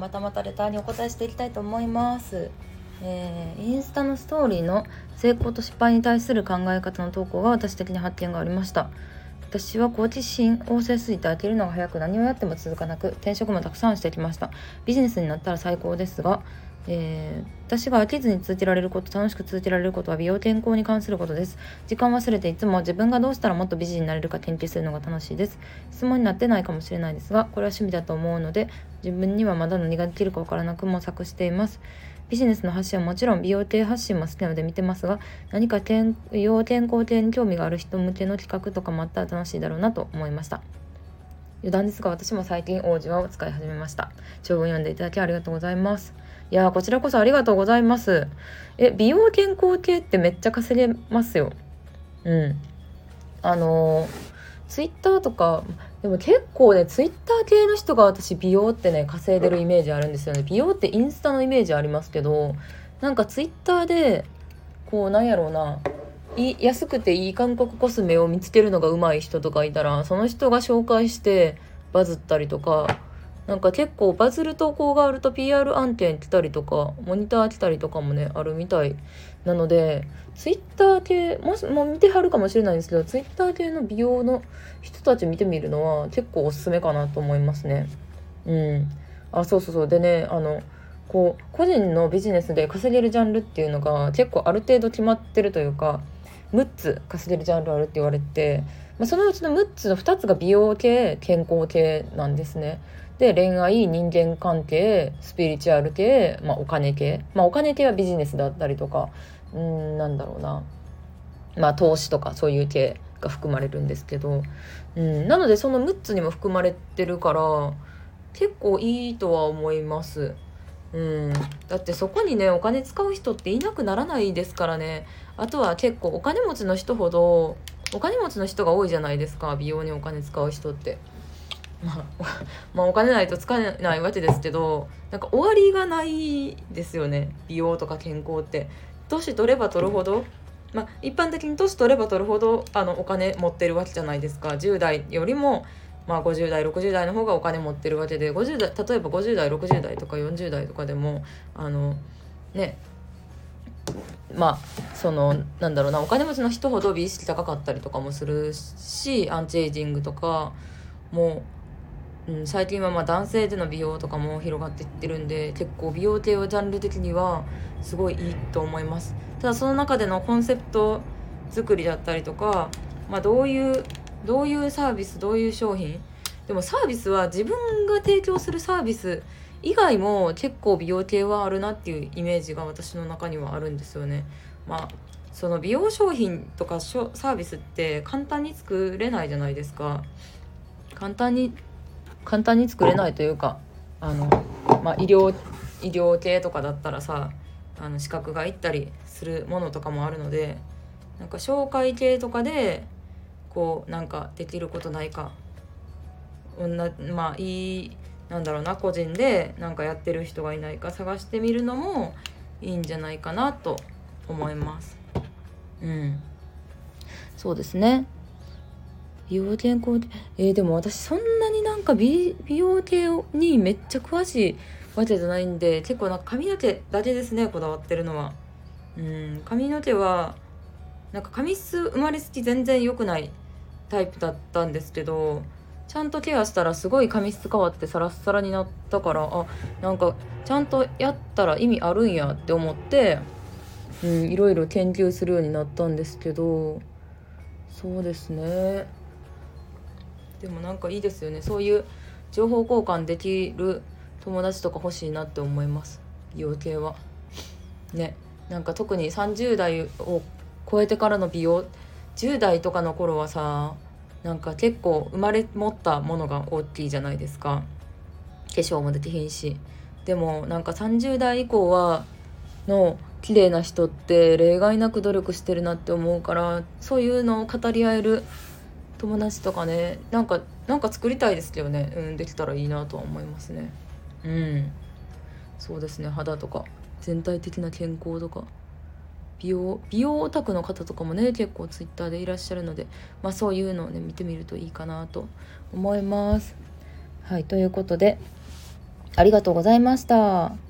またまたレターにお答えしていきたいと思います。えー、インスタのストーリーの成功と失敗に対する考え方の投稿が私的に発見がありました。私は好奇心旺盛すぎて飽きるのが早く何をやっても続かなく転職もたくさんしてきました。ビジネスになったら最高ですがえー、私が飽きずに続けられること楽しく続けられることは美容健康に関することです。時間忘れていつも自分がどうしたらもっと美人になれるか研究するのが楽しいです。質問になってないかもしれないですがこれは趣味だと思うので自分にはまだ何ができるかわからなく模索しています。ビジネスの発信はもちろん美容系発信も好きなので見てますが何か健美容健康系に興味がある人向けの企画とかもあったら楽しいだろうなと思いました。余談ですが私も最近王子はを使い始めました。長文読んでいただきありがとうございます。いやこちらこそありがとうございます。え、美容健康系ってめっちゃ稼げますよ。うん。あのツイッターとか、でも結構ね、ツイッター系の人が私美容ってね、稼いでるイメージあるんですよね。美容ってインスタのイメージありますけど、なんかツイッターで、こう、なんやろうな、い安くていい韓国コスメを見つけるのが上手い人とかいたら、その人が紹介してバズったりとか、なんか結構バズる投稿があると PR 案件来たりとかモニター来たりとかもねあるみたいなのでツイッター系もしも見てはるかもしれないんですけどツイッター系の美容の人たち見てみるのは結構おすすめかなと思いますね。うん。あそうそうそう。でねあのこう個人のビジネスで稼げるジャンルっていうのが結構ある程度決まってるというか6つ稼げるジャンルあるって言われて、まあ、そのうちの6つの2つが美容系健康系なんですね。で恋愛人間関係スピリチュアル系、まあ、お金系、まあ、お金系はビジネスだったりとかうんなんだろうな、まあ、投資とかそういう系が含まれるんですけど、うん、なのでその6つにも含まれてるから結構いいとは思います。うん、だってそこにねお金使う人っていなくならないですからね。あとは結構お金持ちの人ほどお金持ちの人が多いじゃないですか。美容にお金使う人って。まあ、まあお金ないと使えないわけですけどなんか終わりがないですよね。美容とか健康って。年取れば取るほど、まあ、一般的に年取れば取るほどあのお金持ってるわけじゃないですか。10代よりも、まあ、50代60代の方がお金持ってるわけで50代例えば50代60代とか40代とかでもあのねまあそのなんだろうなお金持ちの人ほど美意識高かったりとかもするしアンチエイジングとかもうん、最近はまあ男性での美容とかも広がっていってるんで結構美容系はジャンル的にはすごいいいと思います。ただその中でのコンセプト作りだったりとか、まあ、どういうどういうサービスどういう商品でもサービスは自分が提供するサービス以外も結構美容系はあるなっていうイメージが私の中にはあるんですよね。まあその美容商品とかサービスって簡単に作れないじゃないですか。簡単に簡単に作れないというかあの、まあ、医療医療系とかだったらさあの資格がいったりするものとかもあるのでなんか紹介系とかでこうなんかできることないかなまあいいなんだろうな個人でなんかやってる人がいないか探してみるのもいいんじゃないかなと思います。うん、そうですね。美容健康えー、でも私そんなになんか美容系にめっちゃ詳しいわけじゃないんで結構なんか髪の毛だけですねこだわってるのはうん髪の毛はなんか髪質生まれつき全然良くないタイプだったんですけどちゃんとケアしたらすごい髪質変わってサラッサラになったからあなんかちゃんとやったら意味あるんやって思って、うん、いろいろ研究するようになったんですけどそうですね。でもなんかいいですよね。そういう情報交換できる友達とか欲しいなって思います。美容系は。ね。なんか特に30代を超えてからの美容10代とかの頃はさなんか結構生まれ持ったものが大きいじゃないですか。化粧もできひんし。でもなんか30代以降はの綺麗な人って例外なく努力してるなって思うからそういうのを語り合える友達とかね。なんかなんか作りたいですけどね、うん、できたらいいなとは思いますね。うん。そうですね。肌とか全体的な健康とか。美容美容オタクの方とかもね結構ツイッターでいらっしゃるのでまあそういうのをね見てみるといいかなと思いますはいということでありがとうございました。